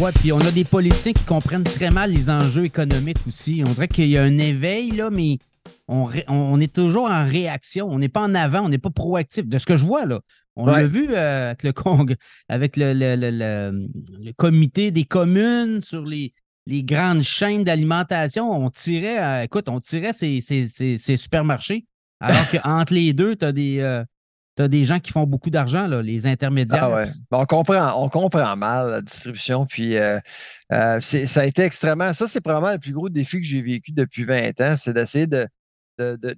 Ouais, puis on a des politiciens qui comprennent très mal les enjeux économiques aussi. On dirait qu'il y a un éveil, là, mais on, on est toujours en réaction. On n'est pas en avant, on n'est pas proactif. De ce que je vois, là. On l'a vu euh, avec, le, avec le, le, comité des communes sur les, les grandes chaînes d'alimentation. On tirait, euh, écoute, on tirait ces, ces, supermarchés. Alors qu'entre les deux, tu as des. Euh, tu as des gens qui font beaucoup d'argent, les intermédiaires. Ah on, comprend, on comprend mal la distribution. Puis euh, euh, ça a été extrêmement. Ça, c'est probablement le plus gros défi que j'ai vécu depuis 20 ans, c'est d'essayer de,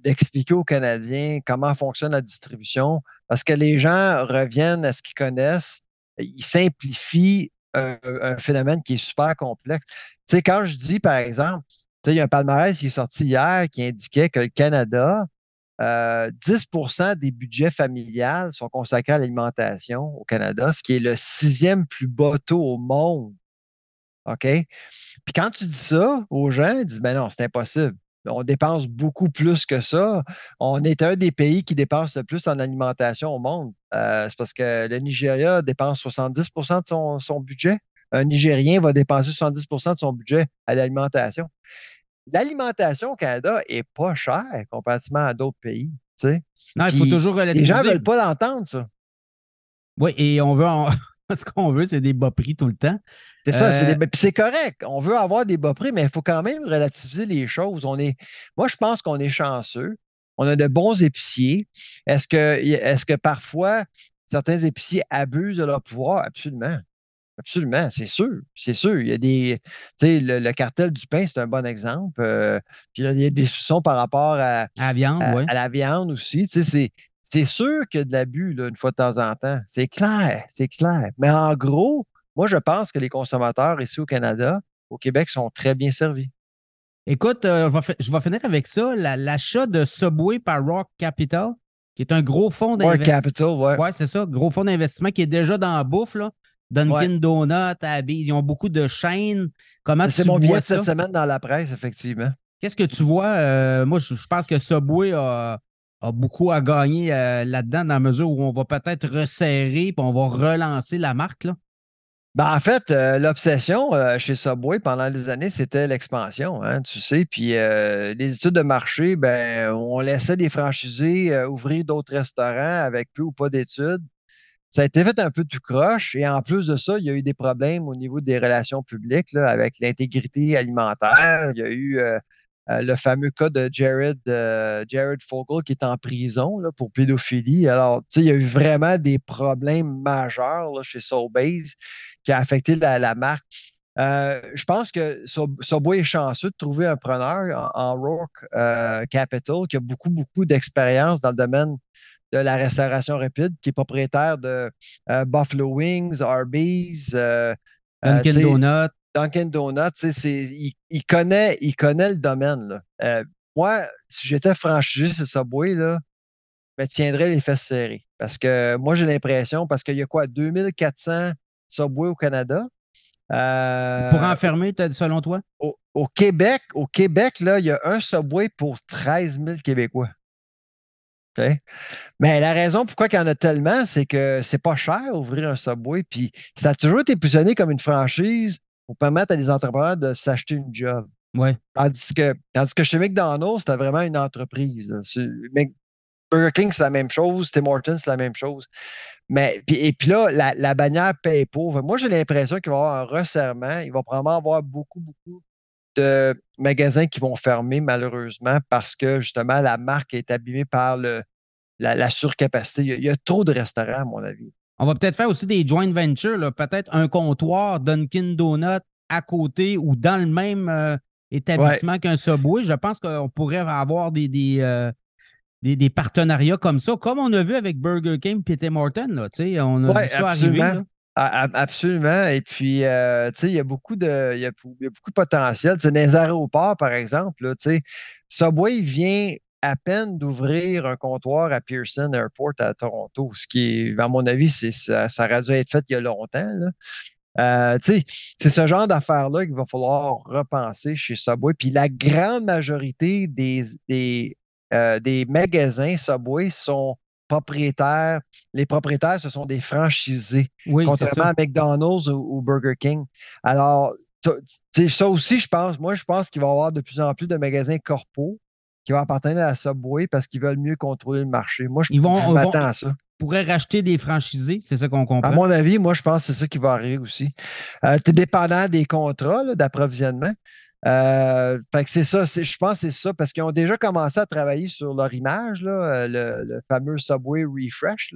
d'expliquer aux Canadiens comment fonctionne la distribution. Parce que les gens reviennent à ce qu'ils connaissent, ils simplifient un, phénomène qui est super complexe. Tu sais, quand je dis, par exemple, il y a un palmarès qui est sorti hier qui indiquait que le Canada 10% euh, des budgets familiales sont consacrés à l'alimentation au Canada, ce qui est le sixième plus bas taux au monde. OK? Puis quand tu dis ça aux gens, ils disent Ben non, c'est impossible. On dépense beaucoup plus que ça. On est un des pays qui dépense le plus en alimentation au monde. Euh, c'est parce que le Nigeria dépense 70% de son budget. Un Nigérien va dépenser 70% de son budget à l'alimentation l'alimentation au Canada est pas chère comparativement à d'autres pays. Non, il faut toujours relativiser. Les gens ne veulent pas l'entendre, ça. Oui, et on veut ce qu'on veut, c'est des bas prix tout le temps. C'est ça, c'est euh, c'est correct. On veut avoir des bas prix, mais il faut quand même relativiser les choses. On est... Moi, je pense qu'on est chanceux. On a de bons épiciers. Est-ce que, est-ce que parfois certains épiciers abusent de leur pouvoir? Absolument. Absolument, c'est sûr, c'est sûr. Il y a des, tu sais, le, cartel du pain, c'est un bon exemple. Euh, puis là, il y a des soupçons par rapport à, à la viande, à, la viande aussi. Tu sais, c'est, sûr qu'il y a de l'abus là, une fois de temps en temps. C'est clair, c'est clair. Mais en gros, moi, je pense que les consommateurs ici au Canada, au Québec, sont très bien servis. Écoute, euh, je, vais, finir avec ça. l'achat de Subway par Rock Capital, qui est un gros fonds d'investissement. Rock Capital, oui. Oui, c'est ça. Gros fonds d'investissement qui est déjà dans la bouffe. Là. Dunkin' Donuts, ils ont beaucoup de chaînes. Comment C'est mon billet cette semaine dans la presse, effectivement. Qu'est-ce que tu vois? Euh, moi, je, pense que Subway a, beaucoup à gagner euh, là-dedans, dans la mesure où on va peut-être resserrer et on va relancer la marque. Là. Ben, en fait, euh, l'obsession chez Subway pendant des années, c'était l'expansion, hein, tu sais. Puis les études de marché, ben, on laissait des franchisés ouvrir d'autres restaurants avec peu ou pas d'études ça a été fait un peu tout croche. Et en plus de ça, il y a eu des problèmes au niveau des relations publiques avec l'intégrité alimentaire. Il y a eu euh, euh, le fameux cas de Jared, euh, Jared qui est en prison pour pédophilie. Alors, tu sais, il y a eu vraiment des problèmes majeurs chez Soulbase qui a affecté la, marque. je pense que Subway est chanceux de trouver un preneur en, en Rourke Capital qui a beaucoup, beaucoup d'expérience dans le domaine de la restauration rapide, qui est propriétaire de euh, Buffalo Wings, Arby's, euh, euh, Dunkin' Donuts. Dunkin' Donuts, il, il, connaît, il connaît le domaine. moi, si j'étais franchisé ce Subway, là, je me tiendrais les fesses serrées. Parce que moi, j'ai l'impression, parce qu'il y a quoi, 2400 Subway au Canada. pour enfermer, selon toi? Au, au, Québec, au Québec, là, il y a un Subway pour 13 000 Québécois. Mais la raison pourquoi il y en a tellement, c'est que c'est pas cher ouvrir un Subway. Puis ça a toujours été positionné comme une franchise pour permettre à des entrepreneurs de s'acheter une job. Ouais. Tandis que, tandis que chez McDonald's, c'était vraiment une entreprise. Burger King, c'est la même chose. Tim Hortons, c'est la même chose. Mais, puis, et puis là, la, bannière paye pauvre. Moi, j'ai l'impression qu'il va y avoir un resserrement. Il va probablement avoir beaucoup, beaucoup de magasins qui vont fermer malheureusement parce que justement la marque est abîmée par le, la, surcapacité. Il y, a, trop de restaurants, à mon avis. On va peut-être faire aussi des joint ventures, peut-être un comptoir Dunkin' Donut à côté ou dans le même euh, établissement qu'un Subway. Je pense qu'on pourrait avoir des, des, euh, des, partenariats comme ça, comme on a vu avec Burger King et Tim Hortons. Là, on a vu ça arriver. Absolument. Et puis, euh, il y a beaucoup de, y a, beaucoup de potentiel. dans les aéroports, par exemple, là, Subway vient à peine d'ouvrir un comptoir à Pearson Airport à Toronto, ce qui à mon avis, c'est, ça, ça aurait dû être fait il y a longtemps. Euh, c'est ce genre d'affaires-là qu'il va falloir repenser chez Subway. Puis la grande majorité des, des, euh, des magasins Subway sont propriétaires. Les propriétaires, ce sont des franchisés, Oui, contrairement à McDonald's ou, ou Burger King. Alors, ça aussi, je pense, moi, je pense qu'il va y avoir de plus en plus de magasins corpaux qui vont appartenir à la Subway parce qu'ils veulent mieux contrôler le marché. Moi, je, Ils vont- je m'attends vont- à ça. pourrait racheter des franchisés, c'est ça qu'on comprend. À mon avis, moi, je pense que c'est ça qui va arriver aussi. tu es dépendant des contrats là, d'approvisionnement. Euh, fait que c'est ça, je pense que c'est ça, parce qu'ils ont déjà commencé à travailler sur leur image, euh, le, fameux Subway Refresh.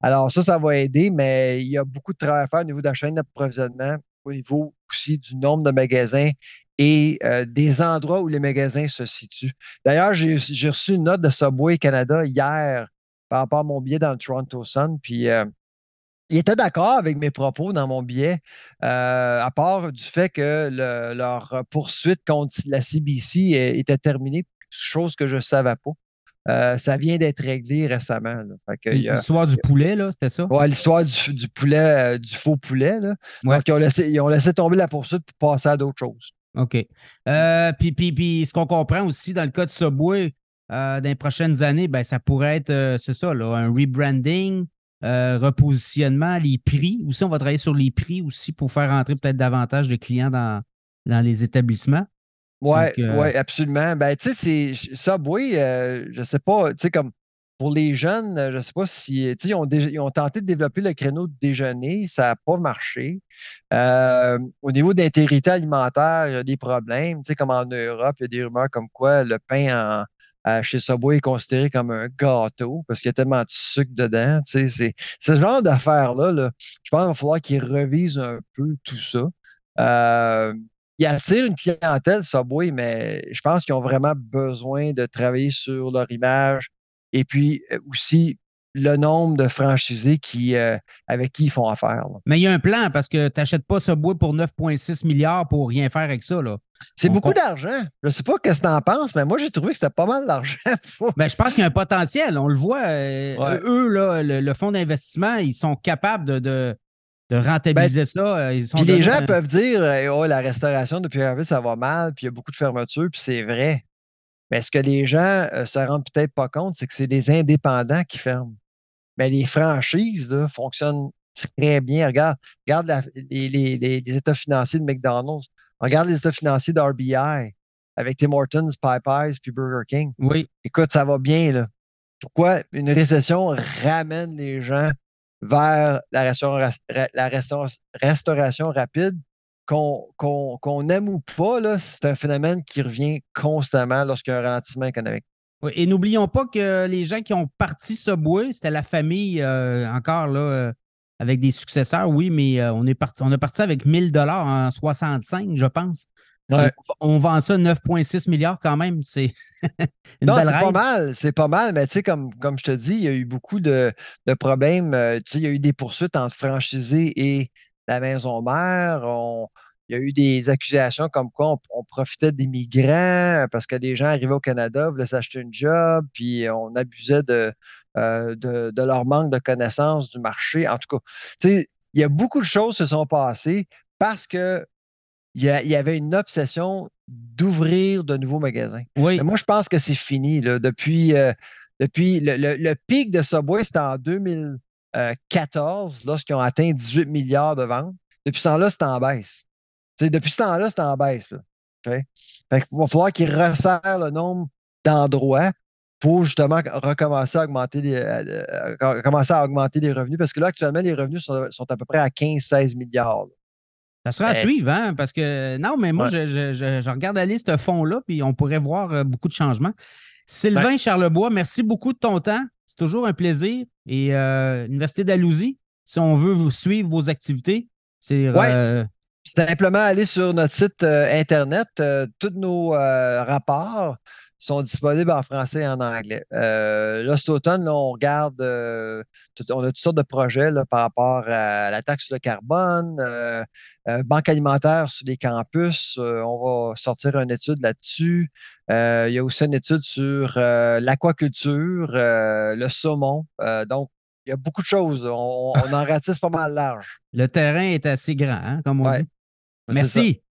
Alors, ça, ça va aider, mais il y a beaucoup de travail à faire au niveau de la chaîne d'approvisionnement, au niveau aussi du nombre de magasins et euh, des endroits où les magasins se situent. D'ailleurs, j'ai reçu une note de Subway Canada hier par rapport à mon billet dans le Toronto Sun, puis il était d'accord avec mes propos dans mon billet, euh, à part du fait que le- leur poursuite contre la CBC était terminée, chose que je ne savais pas. Euh, ça vient d'être réglé récemment. L'histoire du poulet, là, c'était ça? Ouais, l'histoire du, du poulet, euh, du faux poulet. Là. Ouais. Donc, ils ont, laissé, ils ont laissé tomber la poursuite pour passer à d'autres choses. OK. Euh, puis, puis, puis, ce qu'on comprend aussi dans le cas de Subway, dans les prochaines années, ben, ça pourrait être, c'est ça, là, un rebranding, euh, repositionnement, les prix. Aussi, on va travailler sur les prix aussi pour faire entrer peut-être davantage de clients dans, dans les établissements. Oui, euh, ouais, absolument. Ben, tu sais, Subway, euh, je sais pas, tu sais, comme pour les jeunes, euh, je sais pas si, tu sais, ils ont, dé- ils ont tenté de développer le créneau de déjeuner, ça n'a pas marché. Au niveau d'intégrité alimentaire, il y a des problèmes, tu sais, comme en Europe, il y a des rumeurs comme quoi le pain en, chez Subway est considéré comme un gâteau parce qu'il y a tellement de sucre dedans, c'est ce genre d'affaires-là, là, je pense qu'il va falloir qu'ils revisent un peu tout ça. Euh, ils attirent une clientèle Subway, mais je pense qu'ils ont vraiment besoin de travailler sur leur image et puis euh, aussi le nombre de franchisés qui, euh, avec qui ils font affaire. là. Mais il y a un plan parce que tu n'achètes pas Subway pour 9,6 milliards pour rien faire avec ça. Là. C'est beaucoup d'argent. Je ne sais pas ce que tu en penses, mais moi, j'ai trouvé que c'était pas mal d'argent. pour- Ben, je pense qu'il y a un potentiel. On le voit. euh, Ouais. Eux, là, le, le fonds d'investissement, ils sont capables de, de, de rentabiliser ça. Euh, Ils sont Ben, Puis les gens un- peuvent dire euh, oh, la restauration depuis un ça va mal, puis il y a beaucoup de fermetures, puis c'est vrai. Mais ce que les gens ne se rendent peut-être pas compte, c'est que c'est des indépendants qui ferment. Mais les franchises là, fonctionnent très bien. Regarde, regarde la- les, les- les- les états financiers de McDonald's. Regarde les états financiers d'RBI avec Tim Hortons, Popeyes, puis Burger King. Oui. Écoute, ça va bien. Là. Pourquoi une récession ramène les gens vers la restauration, la restaura- restauration rapide? Qu'on qu'on aime ou pas, c'est un phénomène qui revient constamment lorsqu'il y a un ralentissement économique. Oui, Et n'oublions pas que les gens qui ont parti Subway, c'était la famille euh, encore là, euh, avec des successeurs, oui, mais euh, on est parti, on a parti avec 1000 dollars en 65, je pense. Ouais. On, on vend ça 9,6 milliards quand même. C'est Non, c'est pas mal, c'est pas mal, mais tu sais, comme, comme je te dis, il y a eu beaucoup de, de problèmes. tu sais, il y a eu des poursuites entre franchisés et la maison mère. On- il y a eu des accusations comme quoi on, on profitait des migrants parce que les gens arrivaient au Canada, voulaient s'acheter une job, puis on abusait de, euh, de, de leur manque de connaissance du marché. En tout cas, il y a beaucoup de choses qui se sont passées parce que il y, avait une obsession d'ouvrir de nouveaux magasins. Oui, Mais moi, je pense que c'est fini. Là. Depuis, euh, depuis le, le- le pic de Subway, c'était en 2014, lorsqu'ils ont atteint 18 milliards de ventes. Depuis ce temps-là, c'est en baisse. Depuis ce temps-là, c'est en baisse. Là. Fait qu'il va falloir qu'ils resserrent le nombre d'endroits pour justement recommencer à augmenter les, euh, euh, commencer à augmenter les revenus. Parce que là, actuellement, les revenus sont, sont à peu près à 15-16 milliards. là. ça sera à Ben, suivre, hein, parce que non, mais moi, Ouais. je, je- je- je regarde la liste fond-là, puis on pourrait voir euh, beaucoup de changements. Sylvain Charlebois, merci beaucoup de ton temps. C'est toujours un plaisir. Et euh, Université d'Alousie, si on veut vous suivre vos activités, c'est Ouais. euh, Simplement aller sur notre site euh, Internet. euh, tous nos euh, rapports sont disponibles en français et en anglais. Euh, là, cet automne, là, on regarde, euh, tout- on a toutes sortes de projets là, par rapport à la taxe sur le carbone, euh, banque alimentaire sur les campus. on va sortir une étude là-dessus. Il y a aussi une étude sur l'aquaculture, le saumon. Donc, il y a beaucoup de choses. On, on en ratisse pas mal large. le terrain est assez grand, hein, comme on Ouais. dit. Merci.